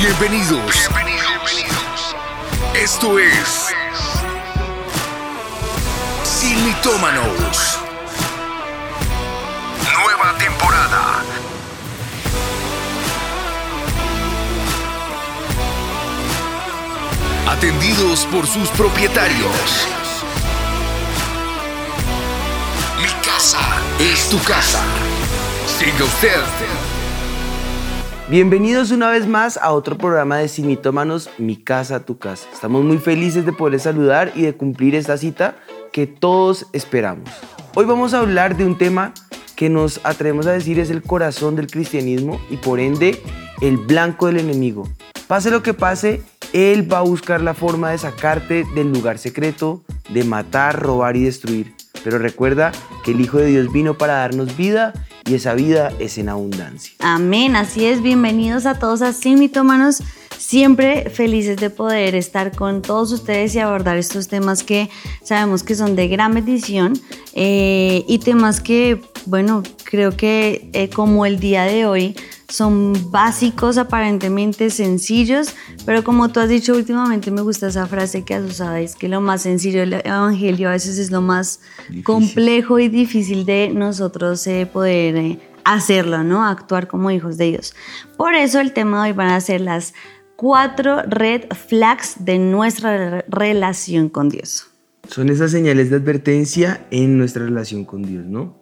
Bienvenidos. Bienvenidos. Esto es Sin Mitómanos. Nueva temporada. Atendidos por sus propietarios. Mi casa es tu casa. Siga usted. Bienvenidos una vez más a otro programa de Cinitómanos, Mi Casa, Tu Casa. Estamos muy felices de poder saludar y de cumplir esta cita que todos esperamos. Hoy vamos a hablar de un tema que nos atrevemos a decir es el corazón del cristianismo y por ende el blanco del enemigo. Pase lo que pase, él va a buscar la forma de sacarte del lugar secreto, de matar, robar y destruir. Pero recuerda que el Hijo de Dios vino para darnos vida y esa vida es en abundancia. Amén, así es. Bienvenidos a todos a Sin. Siempre felices de poder estar con todos ustedes y abordar estos temas que sabemos que son de gran bendición eh, y temas que, bueno, creo que eh, como el día de hoy son básicos, aparentemente sencillos, pero como tú has dicho últimamente, me gusta esa frase que has usado, es que lo más sencillo del Evangelio a veces es lo más complejo y difícil de nosotros eh, poder eh, hacerlo, ¿no? Actuar como hijos de Dios. Por eso el tema de hoy van a ser las cuatro red flags de nuestra relación con Dios son esas señales de advertencia en nuestra relación con Dios, ¿no?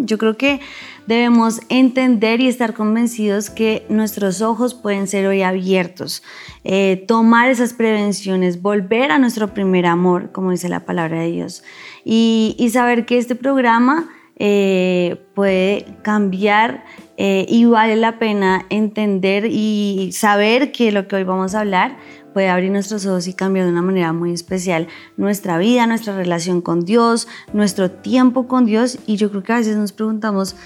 Yo creo que debemos entender y estar convencidos que nuestros ojos pueden ser hoy abiertos, eh, tomar esas prevenciones, volver a nuestro primer amor, como dice la palabra de Dios, y, saber que este programa eh, puede cambiar eh, y vale la pena entender y saber que lo que hoy vamos a hablar puede abrir nuestros ojos y cambiar de una manera muy especial nuestra vida, nuestra relación con Dios, nuestro tiempo con Dios. Y yo creo que a veces nos preguntamos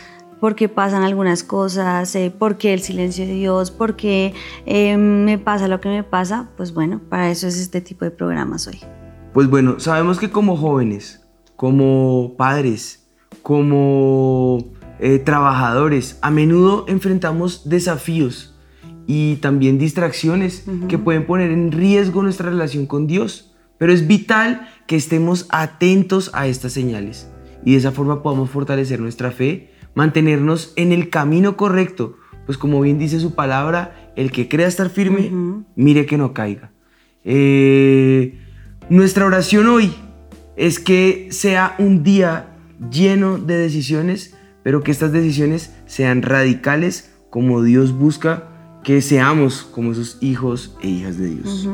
por qué pasan algunas cosas, eh, por qué el silencio de Dios, por qué eh, me pasa lo que me pasa. Pues bueno, para eso es este tipo de programas hoy. Pues bueno, sabemos que como jóvenes, como padres, como eh, trabajadores, a menudo enfrentamos desafíos y también distracciones que pueden poner en riesgo nuestra relación con Dios. Pero es vital que estemos atentos a estas señales y de esa forma podamos fortalecer nuestra fe, mantenernos en el camino correcto, pues como bien dice su palabra, el que crea estar firme, mire que no caiga. Eh, nuestra oración hoy es que sea un día lleno de decisiones, pero que estas decisiones sean radicales como Dios busca que seamos como esos hijos e hijas de Dios.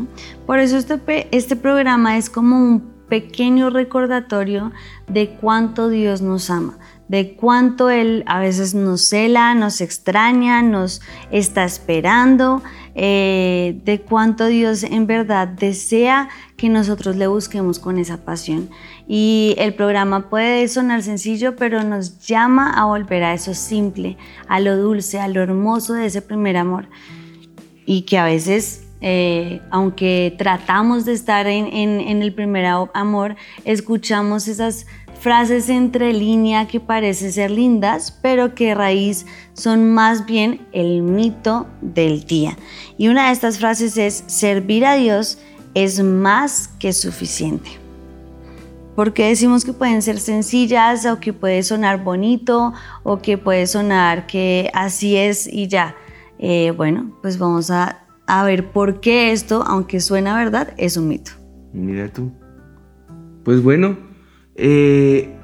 Por eso este, este programa es como un pequeño recordatorio de cuánto Dios nos ama, de cuánto Él a veces nos cela, nos extraña, nos está esperando, eh, de cuánto Dios en verdad desea que nosotros le busquemos con esa pasión. Y el programa puede sonar sencillo, pero nos llama a volver a eso simple, a lo dulce, a lo hermoso de ese primer amor. Y que a veces, eh, aunque tratamos de estar en, en el primer amor, escuchamos esas frases entre línea que parecen ser lindas, pero que raíz son más bien el mito del día. Y una de estas frases es, servir a Dios es más que suficiente porque decimos que pueden ser sencillas o que puede sonar bonito o que puede sonar que así es y ya. Eh, bueno, pues vamos a, ver por qué esto, aunque suena verdad, es un mito. Mira tú. Pues bueno, eh,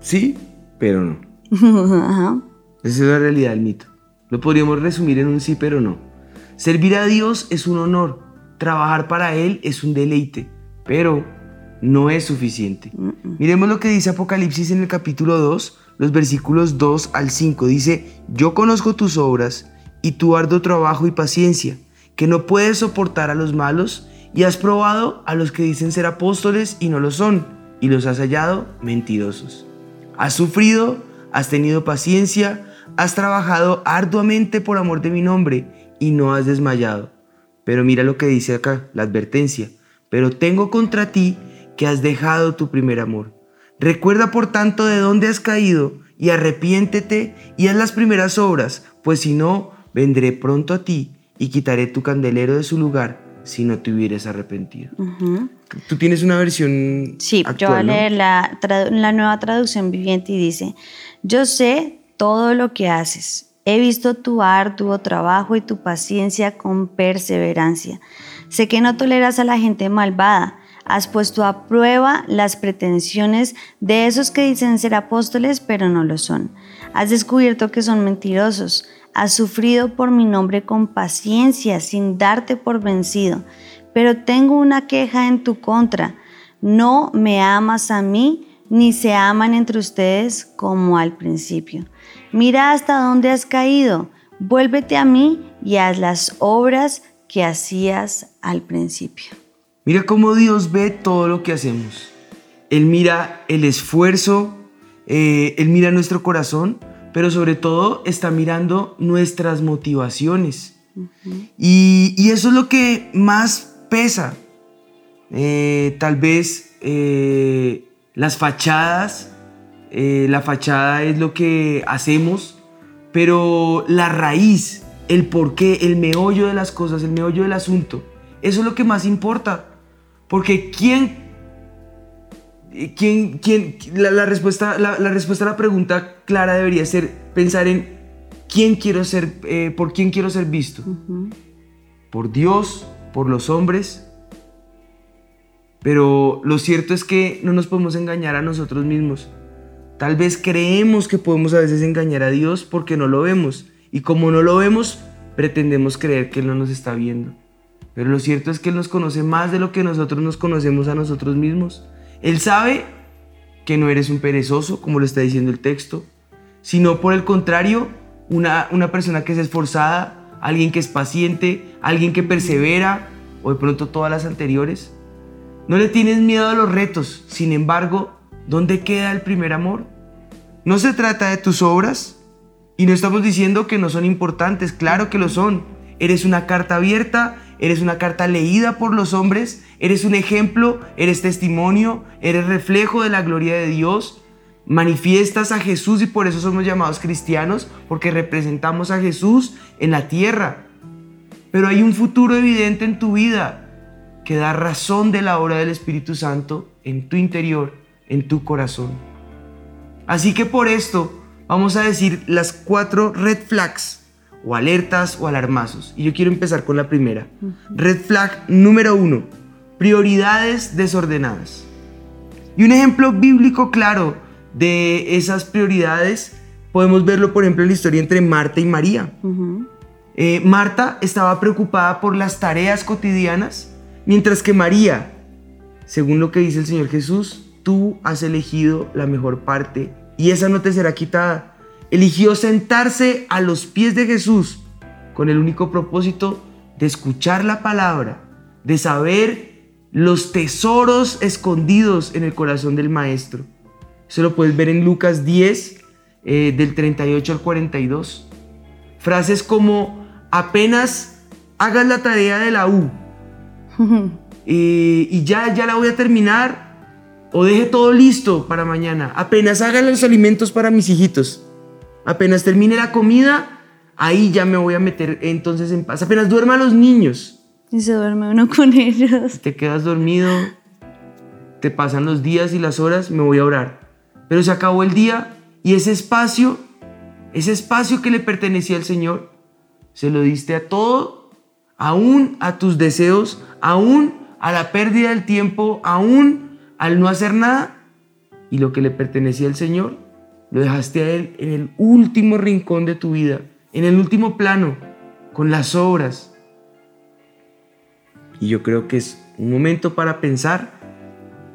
sí, pero no. Esa es la realidad del mito. Lo podríamos resumir en un sí, pero no. Servir a Dios es un honor, trabajar para Él es un deleite, pero no es suficiente. Miremos lo que dice Apocalipsis en el capítulo 2, los versículos 2 al 5. Dice, yo conozco tus obras y tu arduo trabajo y paciencia, que no puedes soportar a los malos y has probado a los que dicen ser apóstoles y no lo son, y los has hallado mentirosos. Has sufrido, has tenido paciencia, has trabajado arduamente por amor de mi nombre y no has desmayado. Pero mira lo que dice acá, la advertencia. Pero tengo contra ti que has dejado tu primer amor. Recuerda por tanto de dónde has caído y arrepiéntete y haz las primeras obras, pues si no, vendré pronto a ti y quitaré tu candelero de su lugar si no te hubieras arrepentido. Tú tienes una versión. Sí, yo voy a leer la, la nueva traducción viviente y dice: Yo sé todo lo que haces. He visto tu arduo trabajo y tu paciencia con perseverancia. Sé que no toleras a la gente malvada. Has puesto a prueba las pretensiones de esos que dicen ser apóstoles, pero no lo son. Has descubierto que son mentirosos. Has sufrido por mi nombre con paciencia, sin darte por vencido. Pero tengo una queja en tu contra. No me amas a mí, ni se aman entre ustedes como al principio. Mira hasta dónde has caído. Vuélvete a mí y haz las obras que hacías al principio. Mira cómo Dios ve todo lo que hacemos. Él mira el esfuerzo, eh, Él mira nuestro corazón, pero sobre todo está mirando nuestras motivaciones. y, eso es lo que más pesa. Eh, tal vez eh, las fachadas, la fachada es lo que hacemos, pero la raíz, el porqué, el meollo de las cosas, el meollo del asunto, eso es lo que más importa. Porque ¿quién ¿Quién, quién, la, respuesta, la, respuesta a la pregunta clara debería ser pensar en quién quiero ser, eh, por quién quiero ser visto. Por Dios, por los hombres. Pero lo cierto es que no nos podemos engañar a nosotros mismos. Tal vez creemos que podemos a veces engañar a Dios porque no lo vemos. Y como no lo vemos, pretendemos creer que Él no nos está viendo. Pero lo cierto es que Él nos conoce más de lo que nosotros nos conocemos a nosotros mismos. Él sabe que no eres un perezoso, como lo está diciendo el texto, sino por el contrario, una, una persona que es esforzada, alguien que es paciente, alguien que persevera, o de pronto todas las anteriores. No le tienes miedo a los retos, sin embargo, ¿dónde queda el primer amor? No se trata de tus obras, y no estamos diciendo que no son importantes, claro que lo son. Eres una carta abierta, eres una carta leída por los hombres, eres un ejemplo, eres testimonio, eres reflejo de la gloria de Dios, manifiestas a Jesús y por eso somos llamados cristianos, porque representamos a Jesús en la tierra. Pero hay un futuro evidente en tu vida que da razón de la obra del Espíritu Santo en tu interior, en tu corazón. Así que por esto vamos a decir las cuatro red flags o alertas o alarmazos. Y yo quiero empezar con la primera. Red flag número uno, prioridades desordenadas. Y un ejemplo bíblico claro de esas prioridades podemos verlo, por ejemplo, en la historia entre Marta y María. Eh, Marta estaba preocupada por las tareas cotidianas, mientras que María, según lo que dice el Señor Jesús, tú has elegido la mejor parte y esa no te será quitada eligió sentarse a los pies de Jesús con el único propósito de escuchar la palabra, de saber los tesoros escondidos en el corazón del Maestro. Eso lo puedes ver en Lucas 10, eh, del 38 al 42. Frases como, apenas hagas la tarea de la U y, y ya, ya la voy a terminar, o deje todo listo para mañana, apenas hagan los alimentos para mis hijitos. Apenas termine la comida, ahí ya me voy a meter entonces en paz. Apenas duerma los niños. Y se duerme uno con ellos. Te quedas dormido, te pasan los días y las horas, me voy a orar. Pero se acabó el día y ese espacio, ese espacio que le pertenecía al Señor, se lo diste a todo, aún a tus deseos, aún a la pérdida del tiempo, aún al no hacer nada. Y lo que le pertenecía al Señor, lo dejaste a Él en el último rincón de tu vida, en el último plano, con las obras. Y yo creo que es un momento para pensar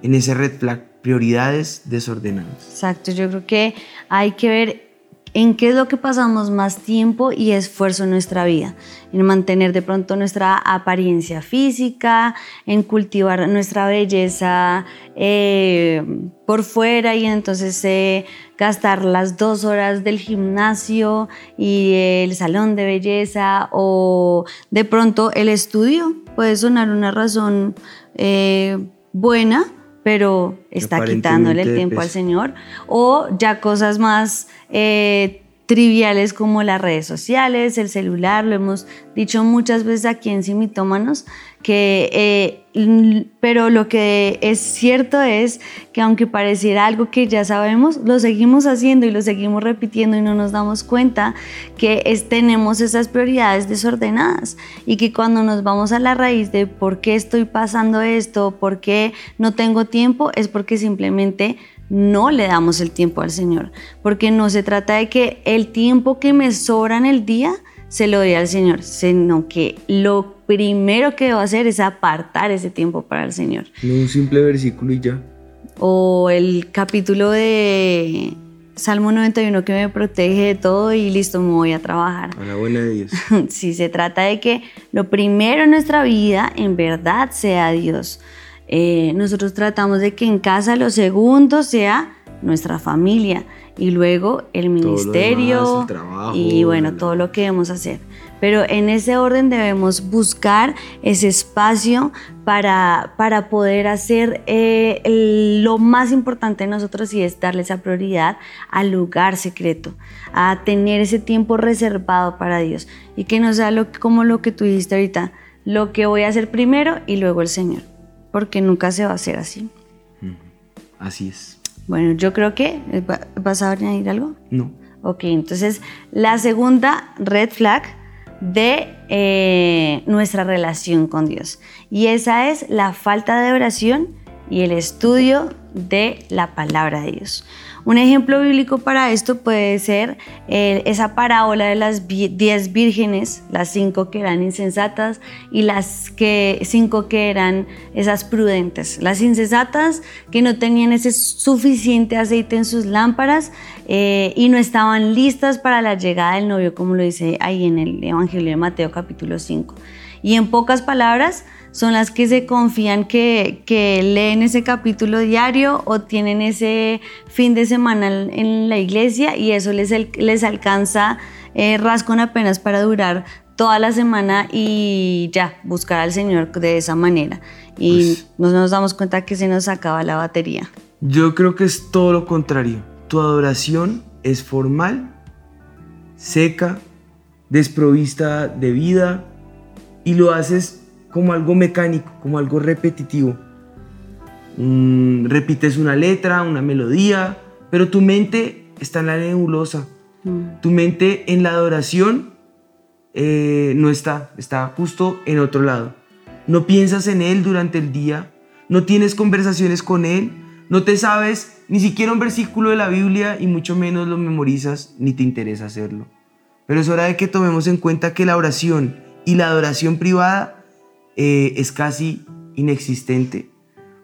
en ese red flag, prioridades desordenadas. Exacto, yo creo que hay que ver en qué es lo que pasamos más tiempo y esfuerzo en nuestra vida, en mantener de pronto nuestra apariencia física, en cultivar nuestra belleza eh, por fuera y entonces eh, gastar las dos horas del gimnasio y el salón de belleza o de pronto el estudio puede sonar una razón eh, buena pero está quitándole el tiempo al Señor, o ya cosas más eh, triviales como las redes sociales, el celular, lo hemos dicho muchas veces aquí en Simitómanos, que, eh, pero lo que es cierto es que aunque pareciera algo que ya sabemos, lo seguimos haciendo y lo seguimos repitiendo y no nos damos cuenta que es, tenemos esas prioridades desordenadas y que cuando nos vamos a la raíz de por qué estoy pasando esto, por qué no tengo tiempo, es porque simplemente no le damos el tiempo al Señor, porque no se trata de que el tiempo que me sobra en el día se lo dé al Señor, sino que lo primero que debo hacer es apartar ese tiempo para el Señor. No un simple versículo y ya. O el capítulo de Salmo 91 que me protege de todo y listo, me voy a trabajar. A la buena de Dios. sí, se trata de que lo primero en nuestra vida en verdad sea Dios. Eh, nosotros tratamos de que en casa lo segundo sea nuestra familia y luego el ministerio y bueno, todo lo que debemos hacer. Pero en ese orden debemos buscar ese espacio para, para poder hacer eh, lo más importante de nosotros y es darle esa prioridad al lugar secreto, a tener ese tiempo reservado para Dios y que no sea lo, como lo que tú dijiste ahorita, lo que voy a hacer primero y luego el Señor porque nunca se va a hacer así. Así es. Bueno, yo creo que... Eh, ¿Vas a añadir algo? No. Ok, entonces la segunda red flag de eh, nuestra relación con Dios. Y esa es la falta de oración y el estudio de la palabra de Dios. Un ejemplo bíblico para esto puede ser eh, esa parábola de las diez vírgenes, las cinco que eran insensatas y las cinco que eran esas prudentes. Las insensatas que no tenían ese suficiente aceite en sus lámparas eh, y no estaban listas para la llegada del novio, como lo dice ahí en el Evangelio de Mateo capítulo 5. Y en pocas palabras, son las que se confían que, leen ese capítulo diario o tienen ese fin de semana en la iglesia y eso les, les alcanza eh, rascón apenas para durar toda la semana y ya, buscar al Señor de esa manera. Y pues no nos damos cuenta que se nos acaba la batería. Yo creo que es todo lo contrario. Tu adoración es formal, seca, desprovista de vida y lo haces como algo mecánico, como algo repetitivo. Mm, repites una letra, una melodía, pero tu mente está en la nebulosa. Mm. Tu mente en la adoración eh, no está, está justo en otro lado. No piensas en Él durante el día, no tienes conversaciones con Él, no te sabes ni siquiera un versículo de la Biblia y mucho menos lo memorizas ni te interesa hacerlo. Pero es hora de que tomemos en cuenta que la oración y la adoración privada eh, es casi inexistente.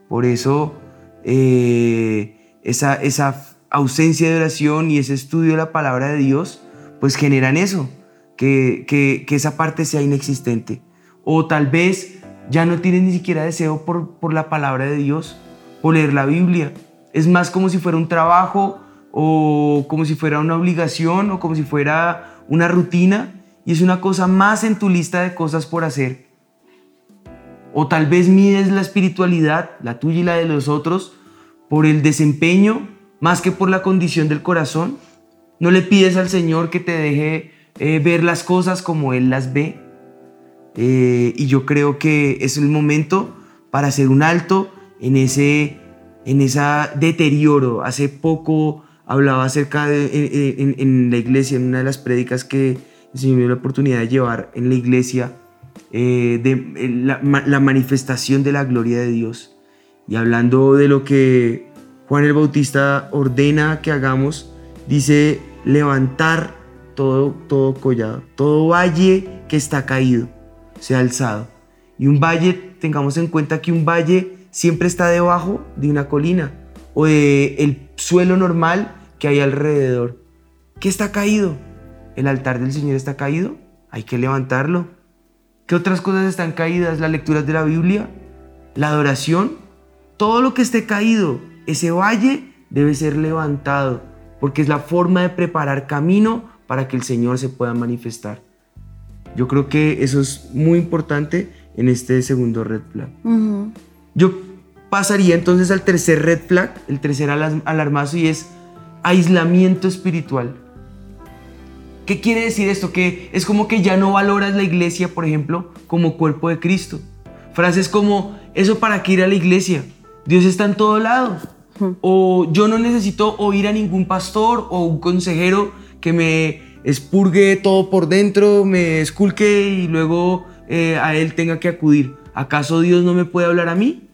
Por eso eh, esa, esa ausencia de oración y ese estudio de la palabra de Dios, pues generan eso, que, que, esa parte sea inexistente. O tal vez ya no tienes ni siquiera deseo por, por la palabra de Dios, o leer la Biblia. Es más como si fuera un trabajo o como si fuera una obligación o como si fuera una rutina y es una cosa más en tu lista de cosas por hacer o tal vez mides la espiritualidad, la tuya y la de los otros, por el desempeño más que por la condición del corazón. No le pides al Señor que te deje eh, ver las cosas como Él las ve. Eh, y yo creo que es el momento para hacer un alto en ese en esa deterioro. Hace poco hablaba acerca de en, en la iglesia, en una de las prédicas que el Señor me dio la oportunidad de llevar en la iglesia, eh, eh, la, manifestación de la gloria de Dios. Y hablando de lo que Juan el Bautista ordena que hagamos, dice levantar todo, todo collado, todo valle que está caído, sea alzado. Y un valle, tengamos en cuenta que un valle siempre está debajo de una colina o de el suelo normal que hay alrededor. ¿Qué está caído? El altar del Señor está caído, hay que levantarlo. ¿Qué otras cosas están caídas? Las lecturas de la Biblia, la adoración, todo lo que esté caído, ese valle debe ser levantado, porque es la forma de preparar camino para que el Señor se pueda manifestar. Yo creo que eso es muy importante en este segundo red flag. Yo pasaría entonces al tercer red flag, el tercer alarmazo, y es aislamiento espiritual. ¿Qué quiere decir esto? Que es como que ya no valoras la iglesia, por ejemplo, como cuerpo de Cristo. Frases como, ¿eso para qué ir a la iglesia? Dios está en todo lado. O yo no necesito oír a ningún pastor o un consejero que me expurgue todo por dentro, me esculque y luego eh, a él tenga que acudir. ¿Acaso Dios no me puede hablar a mí?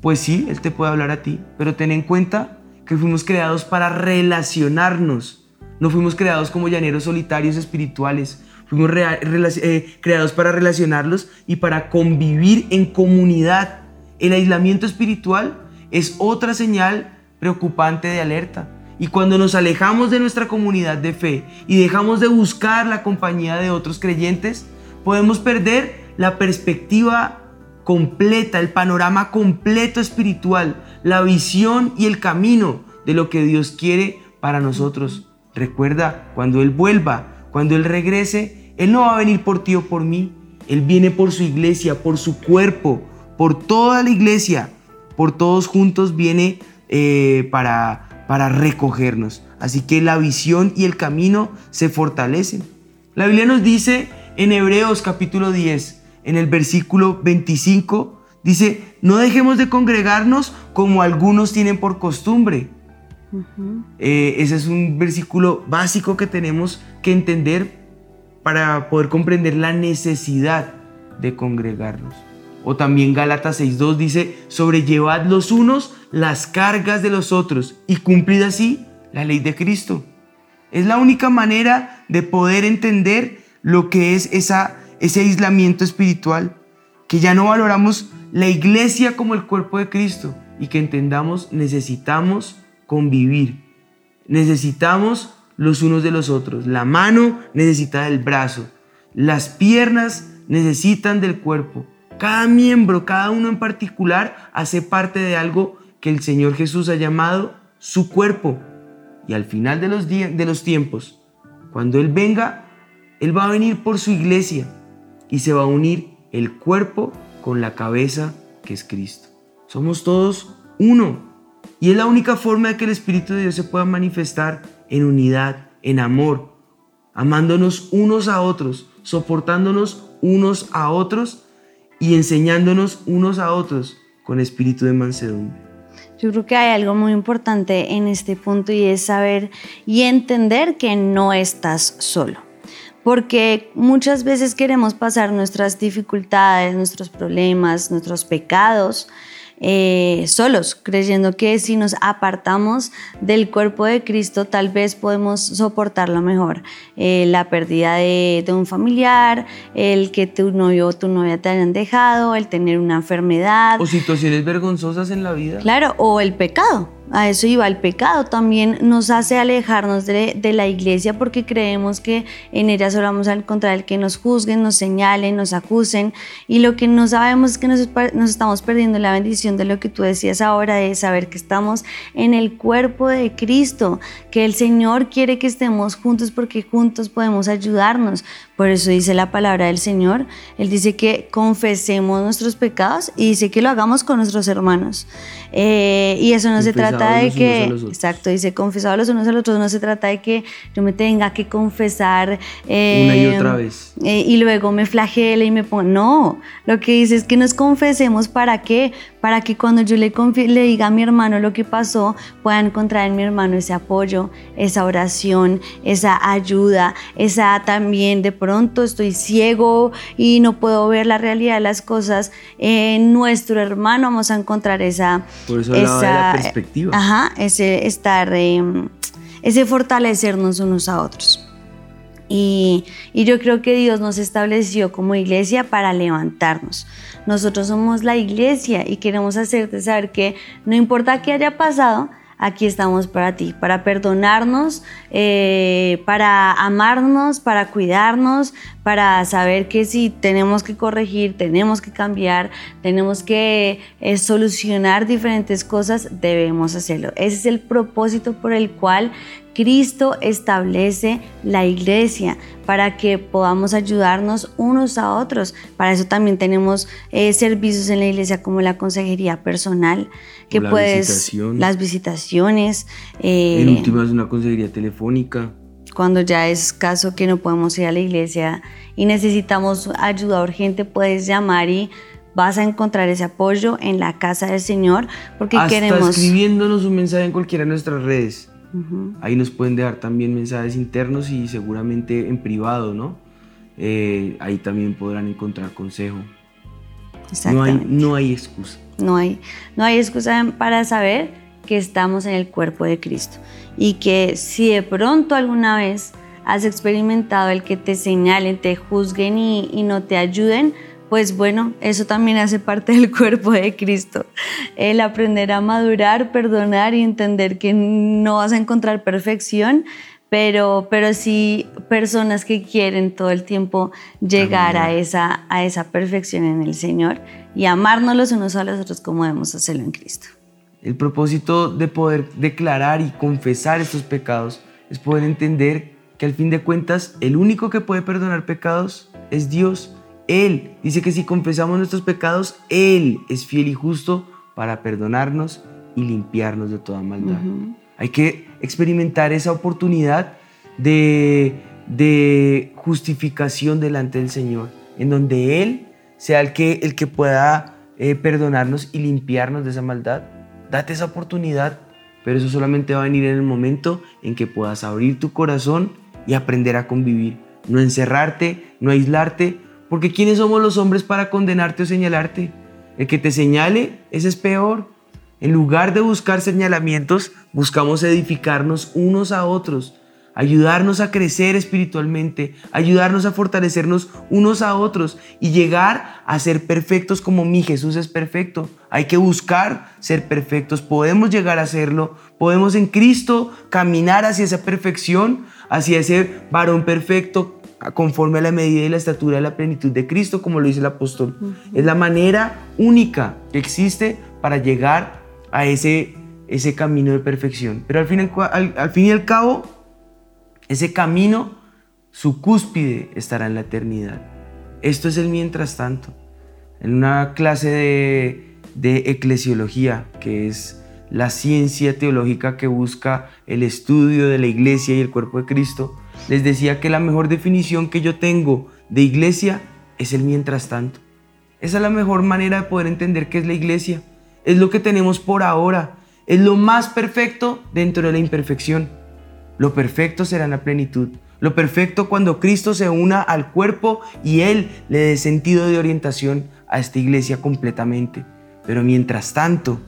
Pues sí, Él te puede hablar a ti, pero ten en cuenta que fuimos creados para relacionarnos. No fuimos creados como llaneros solitarios espirituales. Fuimos eh, creados para relacionarlos y para convivir en comunidad. El aislamiento espiritual es otra señal preocupante de alerta. Y cuando nos alejamos de nuestra comunidad de fe y dejamos de buscar la compañía de otros creyentes, podemos perder la perspectiva completa, el panorama completo espiritual, la visión y el camino de lo que Dios quiere para nosotros. Recuerda, cuando Él vuelva, cuando Él regrese, Él no va a venir por ti o por mí. Él viene por su iglesia, por su cuerpo, por toda la iglesia, por todos juntos viene eh, para, para recogernos. Así que la visión y el camino se fortalecen. La Biblia nos dice en Hebreos capítulo 10, en el versículo 25, dice, no dejemos de congregarnos como algunos tienen por costumbre. Eh, ese es un versículo básico que tenemos que entender para poder comprender la necesidad de congregarnos. O también Gálatas 6.2 dice, sobrellevad los unos las cargas de los otros y cumplid así la ley de Cristo. Es la única manera de poder entender lo que es esa, ese aislamiento espiritual, que ya no valoramos la iglesia como el cuerpo de Cristo y que entendamos necesitamos convivir, necesitamos los unos de los otros, la mano necesita del brazo, las piernas necesitan del cuerpo, cada miembro, cada uno en particular hace parte de algo que el Señor Jesús ha llamado su cuerpo. Y al final de los, de los tiempos, cuando Él venga, él va a venir por su iglesia y se va a unir el cuerpo con la cabeza que es Cristo. Somos todos uno. Y es la única forma de que el Espíritu de Dios se pueda manifestar en unidad, en amor, amándonos unos a otros, soportándonos unos a otros y enseñándonos unos a otros con espíritu de mansedumbre. Yo creo que hay algo muy importante en este punto y es saber y entender que no estás solo porque muchas veces queremos pasar nuestras dificultades, nuestros problemas, nuestros pecados eh, solos, creyendo que si nos apartamos del cuerpo de Cristo tal vez podemos soportarlo mejor. Eh, la pérdida de, de, un familiar, el que tu novio o tu novia te hayan dejado, el tener una enfermedad. O situaciones vergonzosas en la vida. Claro, o el pecado a eso iba el pecado, también nos hace alejarnos de, la iglesia porque creemos que en ella solo vamos a encontrar el que nos juzguen, nos señalen, nos acusen y lo que no sabemos es que nos, nos estamos perdiendo la bendición de lo que tú decías ahora, de saber que estamos en el cuerpo de Cristo, que el Señor quiere que estemos juntos porque juntos podemos ayudarnos. Por eso dice la palabra del Señor, Él dice que confesemos nuestros pecados y dice que lo hagamos con nuestros hermanos. Eh, y eso no se trata de que, exacto, dice confesado los unos a los otros, no se trata de que yo me tenga que confesar eh, una y otra vez. eh, y luego me flagele y me ponga, no, lo que dice es que nos confesemos para qué, para que cuando yo le, le diga a mi hermano lo que pasó, pueda encontrar en mi hermano ese apoyo, esa oración, esa ayuda, esa también de pronto estoy ciego y no puedo ver la realidad de las cosas, en nuestro hermano vamos a encontrar esa por eso esa, de la perspectiva. Ajá, ese estar, em, ese fortalecernos unos a otros. Y, y, yo creo que Dios nos estableció como iglesia para levantarnos. Nosotros somos la iglesia y queremos hacerte saber que no importa qué haya pasado, aquí estamos para ti, para perdonarnos, eh, para amarnos, para cuidarnos, para saber que si tenemos que corregir, tenemos que cambiar, tenemos que eh, solucionar diferentes cosas, debemos hacerlo. Ese es el propósito por el cual Cristo establece la iglesia para que podamos ayudarnos unos a otros. Para eso también tenemos eh, servicios en la iglesia como la consejería personal, que puedes las visitaciones. Eh, en últimas una consejería telefónica. Cuando ya es caso que no podemos ir a la iglesia y necesitamos ayuda urgente, puedes llamar y vas a encontrar ese apoyo en la casa del Señor porque Hasta queremos... escribiéndonos un mensaje en cualquiera de nuestras redes. Ahí nos pueden dejar también mensajes internos y seguramente en privado, ¿no? Eh, ahí también podrán encontrar consejo. No hay, no hay excusa. No hay, no hay excusa para saber que estamos en el cuerpo de Cristo y que si de pronto alguna vez has experimentado el que te señalen, te juzguen y, y no te ayuden, pues bueno, eso también hace parte del cuerpo de Cristo. El aprender a madurar, perdonar y entender que no vas a encontrar perfección, pero, pero sí personas que quieren todo el tiempo llegar a esa, a esa perfección en el Señor y amarnos los unos a los otros como debemos hacerlo en Cristo. El propósito de poder declarar y confesar estos pecados es poder entender que al fin de cuentas el único que puede perdonar pecados es Dios. Él dice que si confesamos nuestros pecados, Él es fiel y justo para perdonarnos y limpiarnos de toda maldad. Hay que experimentar esa oportunidad de, de, justificación delante del Señor, en donde Él sea el que, el que pueda eh, perdonarnos y limpiarnos de esa maldad. Date esa oportunidad, pero eso solamente va a venir en el momento en que puedas abrir tu corazón y aprender a convivir. No encerrarte, no aislarte, porque ¿quiénes somos los hombres para condenarte o señalarte? El que te señale, ese es peor. En lugar de buscar señalamientos, buscamos edificarnos unos a otros, ayudarnos a crecer espiritualmente, ayudarnos a fortalecernos unos a otros y llegar a ser perfectos como mi Jesús es perfecto. Hay que buscar ser perfectos, podemos llegar a serlo, podemos en Cristo caminar hacia esa perfección, hacia ese varón perfecto conforme a la medida y la estatura de la plenitud de Cristo, como lo dice el apóstol. Es la manera única que existe para llegar a ese, ese camino de perfección. Pero al fin, al, fin y al cabo, ese camino, su cúspide estará en la eternidad. Esto es el mientras tanto. En una clase de, eclesiología, que es la ciencia teológica que busca el estudio de la iglesia y el cuerpo de Cristo, les decía que la mejor definición que yo tengo de iglesia es el mientras tanto. Esa es la mejor manera de poder entender qué es la iglesia. Es lo que tenemos por ahora. Es lo más perfecto dentro de la imperfección. Lo perfecto será en la plenitud. Lo perfecto cuando Cristo se una al cuerpo y Él le dé sentido de orientación a esta iglesia completamente. Pero mientras tanto,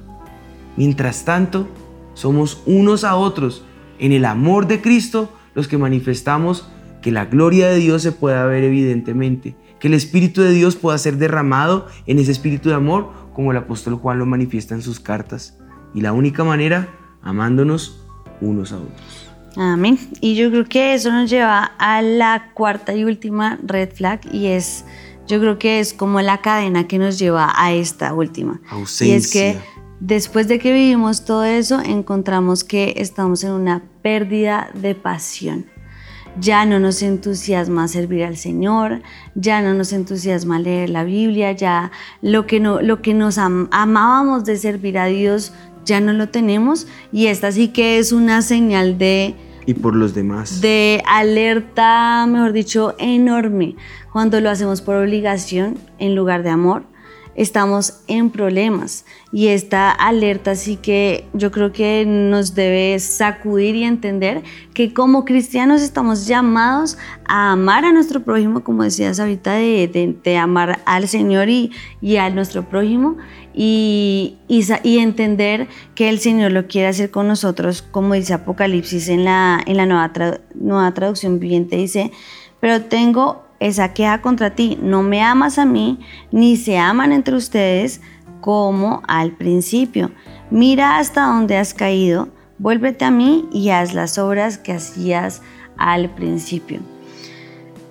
mientras tanto, somos unos a otros en el amor de Cristo los que manifestamos que la gloria de Dios se pueda ver evidentemente, que el Espíritu de Dios pueda ser derramado en ese Espíritu de amor, como el apóstol Juan lo manifiesta en sus cartas. Y la única manera, amándonos unos a otros. Amén. Y yo creo que eso nos lleva a la cuarta y última red flag y es, yo creo que es como la cadena que nos lleva a esta última. Ausencia. Y es que después de que vivimos todo eso, encontramos que estamos en una pérdida de pasión. Ya no nos entusiasma servir al Señor, ya no nos entusiasma leer la Biblia, ya lo que, no, lo que nos amábamos de servir a Dios ya no lo tenemos y esta sí que es una señal de... Y por los demás. De alerta, mejor dicho, enorme, cuando lo hacemos por obligación en lugar de amor estamos en problemas. Y esta alerta sí que yo creo que nos debe sacudir y entender que como cristianos estamos llamados a amar a nuestro prójimo, como decías ahorita, de, amar al Señor y, y a nuestro prójimo y, y, entender que el Señor lo quiere hacer con nosotros, como dice Apocalipsis en la, en la nueva, nueva traducción viviente, dice, pero tengo esa queja contra ti, no me amas a mí, ni se aman entre ustedes como al principio. Mira hasta dónde has caído, vuélvete a mí y haz las obras que hacías al principio.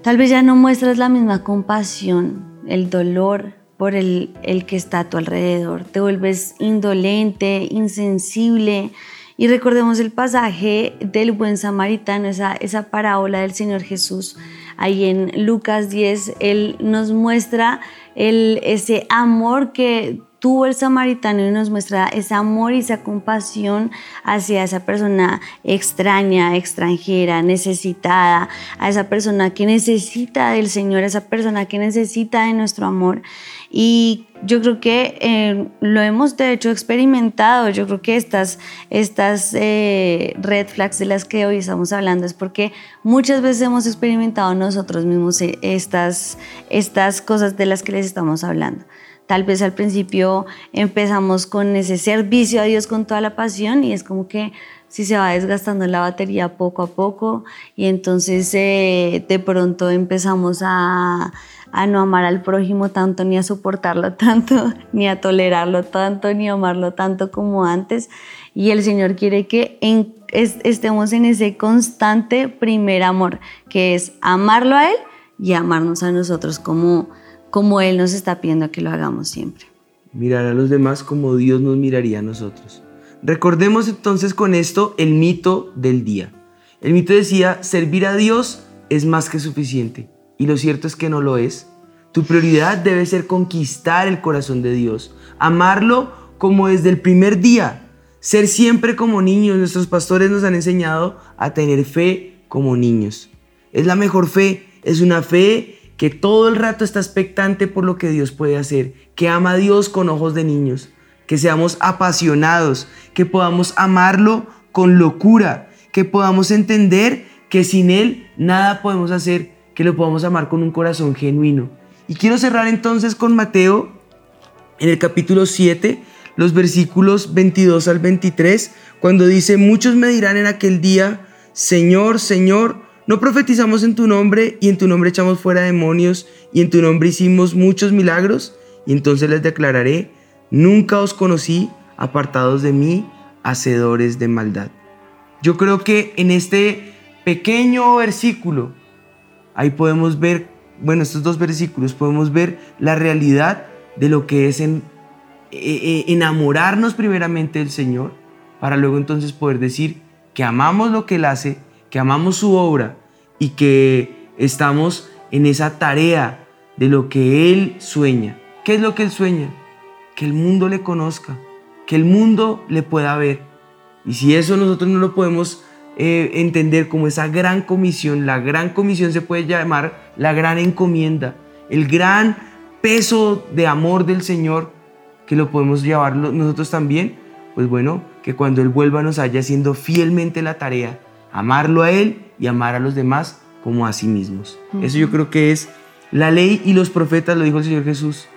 Tal vez ya no muestras la misma compasión, el dolor por el, el que está a tu alrededor, te vuelves indolente, insensible. Y recordemos el pasaje del buen samaritano, esa, esa parábola del Señor Jesús ahí en Lucas 10, Él nos muestra ese amor que tuvo el samaritano y nos muestra ese amor y esa compasión hacia esa persona extraña, extranjera, necesitada, a esa persona que necesita del Señor, a esa persona que necesita de nuestro amor. Y yo creo que eh, lo hemos de hecho experimentado. Yo creo que estas, estas eh, red flags de las que hoy estamos hablando es porque muchas veces hemos experimentado nosotros mismos eh, estas, estas cosas de las que les estamos hablando. Tal vez al principio empezamos con ese servicio a Dios con toda la pasión y es como que si se va desgastando la batería poco a poco y entonces de pronto empezamos a a no amar al prójimo tanto, ni a soportarlo tanto, ni a tolerarlo tanto, ni a amarlo tanto como antes. Y el Señor quiere que estemos en ese constante primer amor, que es amarlo a Él y amarnos a nosotros como, como Él nos está pidiendo que lo hagamos siempre. Mirar a los demás como Dios nos miraría a nosotros. Recordemos entonces con esto el mito del día. El mito decía, servir a Dios es más que suficiente y lo cierto es que no lo es. Tu prioridad debe ser conquistar el corazón de Dios, amarlo como desde el primer día, ser siempre como niños. Nuestros pastores nos han enseñado a tener fe como niños. Es la mejor fe, es una fe que todo el rato está expectante por lo que Dios puede hacer, que ama a Dios con ojos de niños, que seamos apasionados, que podamos amarlo con locura, que podamos entender que sin Él nada podemos hacer que lo podamos amar con un corazón genuino. Y quiero cerrar entonces con Mateo en el capítulo 7, los versículos 22 al 23, cuando dice, muchos me dirán en aquel día, Señor, Señor, ¿no profetizamos en tu nombre y en tu nombre echamos fuera demonios y en tu nombre hicimos muchos milagros? Y entonces les declararé, nunca os conocí, apartados de mí, hacedores de maldad. Yo creo que en este pequeño versículo Ahí podemos ver, bueno, estos dos versículos, podemos ver la realidad de lo que es e, e, enamorarnos primeramente del Señor, para luego entonces poder decir que amamos lo que Él hace, que amamos su obra y que estamos en esa tarea de lo que Él sueña. ¿Qué es lo que Él sueña? Que el mundo le conozca, que el mundo le pueda ver. Y si eso nosotros no lo podemos eh, entender como esa gran comisión. La gran comisión se puede llamar la gran encomienda, el gran peso de amor del Señor que lo podemos llevar nosotros también. Pues bueno, que cuando Él vuelva nos haya haciendo fielmente la tarea, amarlo a Él y amar a los demás como a sí mismos. Eso yo creo que es la ley y los profetas, lo dijo el Señor Jesús.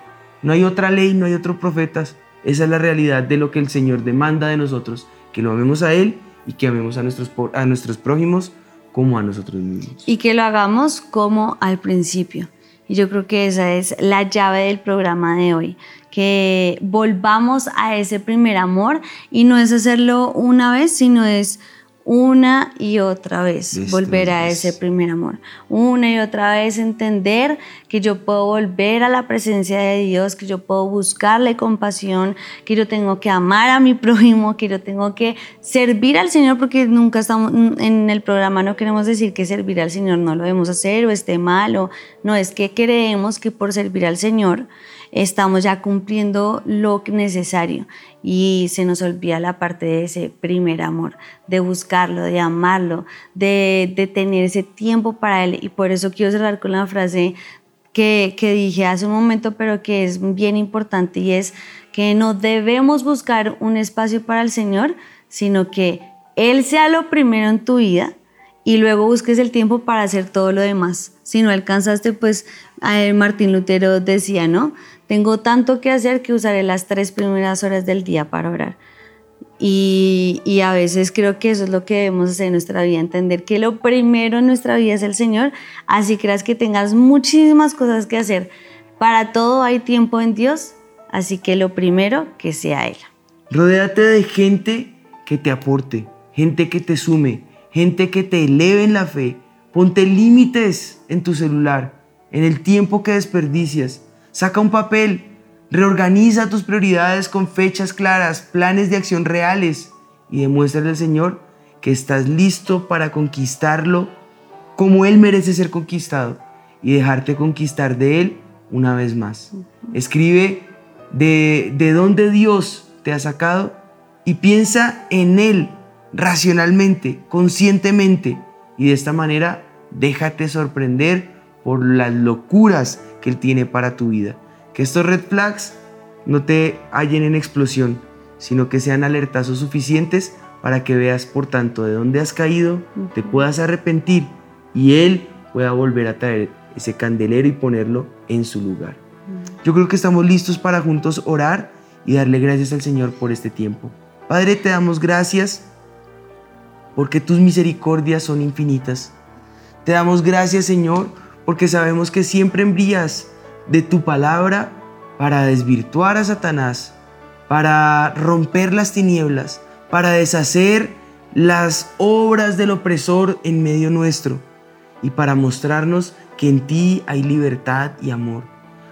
No hay otra ley, no hay otros profetas. Esa es la realidad de lo que el Señor demanda de nosotros, que lo amemos a Él y que amemos a nuestros, a nuestros prójimos como a nosotros mismos. Y que lo hagamos como al principio. Y yo creo que esa es la llave del programa de hoy, que volvamos a ese primer amor y no es hacerlo una vez, sino es una y otra vez volver a ese primer amor. Una y otra vez entender que yo puedo volver a la presencia de Dios, que yo puedo buscarle compasión, que yo tengo que amar a mi prójimo, que yo tengo que servir al Señor, porque nunca estamos en el programa, no queremos decir que servir al Señor no lo debemos hacer o esté mal, o no, es que creemos que por servir al Señor estamos ya cumpliendo lo necesario y se nos olvida la parte de ese primer amor, de buscarlo, de amarlo, de, de tener ese tiempo para él. Y por eso quiero cerrar con la frase que, dije hace un momento, pero que es bien importante y es que no debemos buscar un espacio para el Señor, sino que Él sea lo primero en tu vida y luego busques el tiempo para hacer todo lo demás. Si no alcanzaste, pues Martín Lutero decía, ¿no? Tengo tanto que hacer que usaré las tres primeras horas del día para orar. Y, y, a veces creo que eso es lo que debemos hacer en nuestra vida, entender que lo primero en nuestra vida es el Señor, así creas que tengas muchísimas cosas que hacer. Para todo hay tiempo en Dios, así que lo primero que sea Él. Rodéate de gente que te aporte, gente que te sume, gente que te eleve en la fe. Ponte límites en tu celular, en el tiempo que desperdicias. Saca un papel, reorganiza tus prioridades con fechas claras, planes de acción reales y demuéstrale al Señor que estás listo para conquistarlo como Él merece ser conquistado y dejarte conquistar de Él una vez más. Escribe de, de dónde Dios te ha sacado y piensa en Él racionalmente, conscientemente y de esta manera déjate sorprender por las locuras que Él tiene para tu vida. Que estos red flags no te hallen en explosión, sino que sean alertazos suficientes para que veas, por tanto, de dónde has caído, te puedas arrepentir y Él pueda volver a traer ese candelero y ponerlo en su lugar. Yo creo que estamos listos para juntos orar y darle gracias al Señor por este tiempo. Padre, te damos gracias porque tus misericordias son infinitas. Te damos gracias, Señor, porque sabemos que siempre envías de tu palabra para desvirtuar a Satanás, para romper las tinieblas, para deshacer las obras del opresor en medio nuestro y para mostrarnos que en ti hay libertad y amor.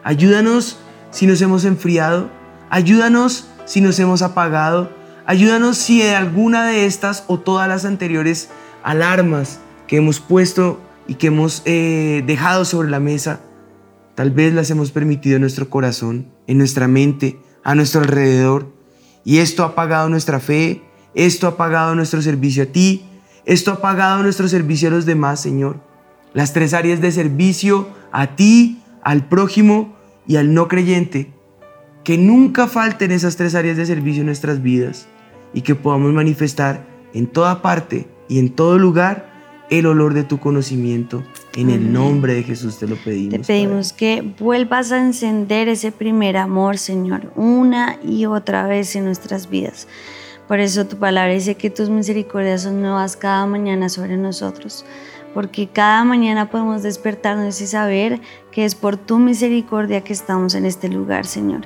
Ayúdanos si nos hemos enfriado, ayúdanos si nos hemos apagado, ayúdanos si alguna de estas o todas las anteriores alarmas que hemos puesto y que hemos eh, dejado sobre la mesa, tal vez las hemos permitido en nuestro corazón, en nuestra mente, a nuestro alrededor. Y esto ha apagado nuestra fe, esto ha apagado nuestro servicio a ti, esto ha apagado nuestro servicio a los demás, Señor. Las tres áreas de servicio a ti, al prójimo y al no creyente. Que nunca falten esas tres áreas de servicio en nuestras vidas y que podamos manifestar en toda parte y en todo lugar el olor de tu conocimiento. En el nombre de Jesús te lo pedimos. Te pedimos que vuelvas a encender ese primer amor, Señor, una y otra vez en nuestras vidas. Por eso tu palabra dice que tus misericordias son nuevas cada mañana sobre nosotros. Porque cada mañana podemos despertarnos y saber que es por tu misericordia que estamos en este lugar, Señor.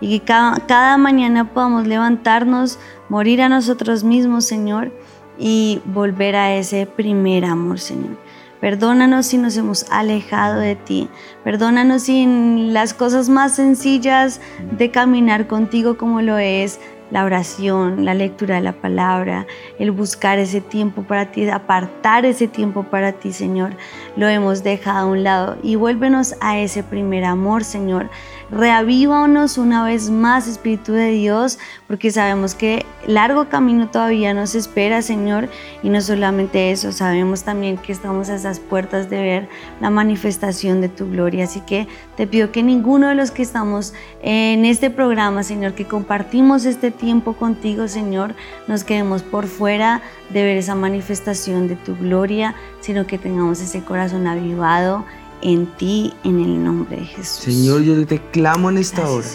Y que cada, cada mañana podamos levantarnos, morir a nosotros mismos, Señor y volver a ese primer amor, Señor. Perdónanos si nos hemos alejado de ti. Perdónanos si en las cosas más sencillas de caminar contigo como lo es la oración, la lectura de la palabra, el buscar ese tiempo para ti, apartar ese tiempo para ti, Señor, lo hemos dejado a un lado y vuélvenos a ese primer amor, Señor, reavívanos una vez más, Espíritu de Dios, porque sabemos que largo camino todavía nos espera, Señor, y no solamente eso, sabemos también que estamos a esas puertas de ver la manifestación de tu gloria. Así que te pido que ninguno de los que estamos en este programa, Señor, que compartimos este tiempo contigo, Señor, nos quedemos por fuera de ver esa manifestación de tu gloria, sino que tengamos ese corazón avivado en ti, en el nombre de Jesús. Señor, yo te clamo en esta hora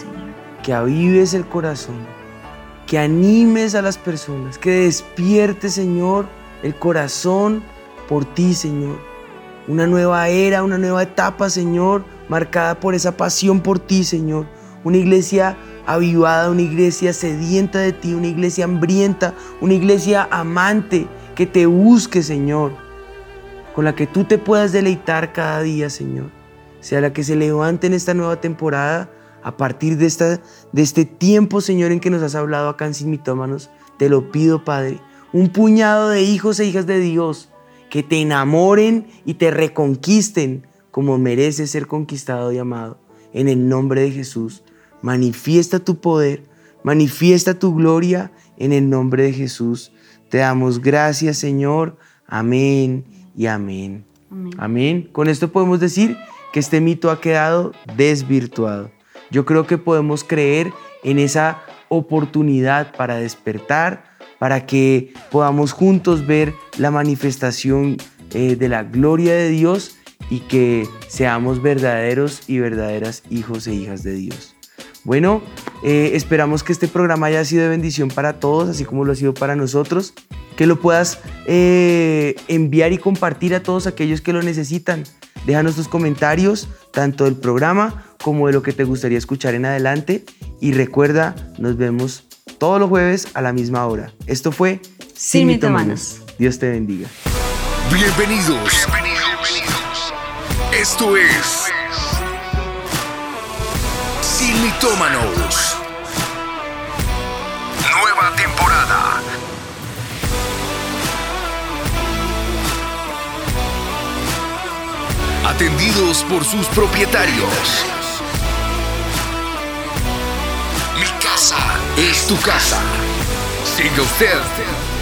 que avives el corazón, que animes a las personas, que despiertes, Señor, el corazón por ti, Señor. Una nueva era, una nueva etapa, Señor, marcada por esa pasión por ti, Señor. Una iglesia avivada, una iglesia sedienta de ti, una iglesia hambrienta, una iglesia amante que te busque, Señor con la que tú te puedas deleitar cada día, Señor. Sea la que se levante en esta nueva temporada, a partir de, esta, de este tiempo, Señor, en que nos has hablado acá en Sin Mitómanos. Te lo pido, Padre. Un puñado de hijos e hijas de Dios que te enamoren y te reconquisten como mereces ser conquistado y amado. En el nombre de Jesús, manifiesta tu poder, manifiesta tu gloria en el nombre de Jesús. Te damos gracias, Señor. Amén y amén. amén. Con esto podemos decir que este mito ha quedado desvirtuado. Yo creo que podemos creer en esa oportunidad para despertar, para que podamos juntos ver la manifestación eh, de la gloria de Dios y que seamos verdaderos y verdaderas hijos e hijas de Dios. Bueno, eh, esperamos que este programa haya sido de bendición para todos, así como lo ha sido para nosotros que lo puedas eh, enviar y compartir a todos aquellos que lo necesitan. Déjanos tus comentarios, tanto del programa como de lo que te gustaría escuchar en adelante. Y recuerda, nos vemos todos los jueves a la misma hora. Esto fue Sin, Mitomanos. Dios te bendiga. Bienvenidos. Esto es Sin Mitómanos. Atendidos por sus propietarios. casa es tu casa. Siga usted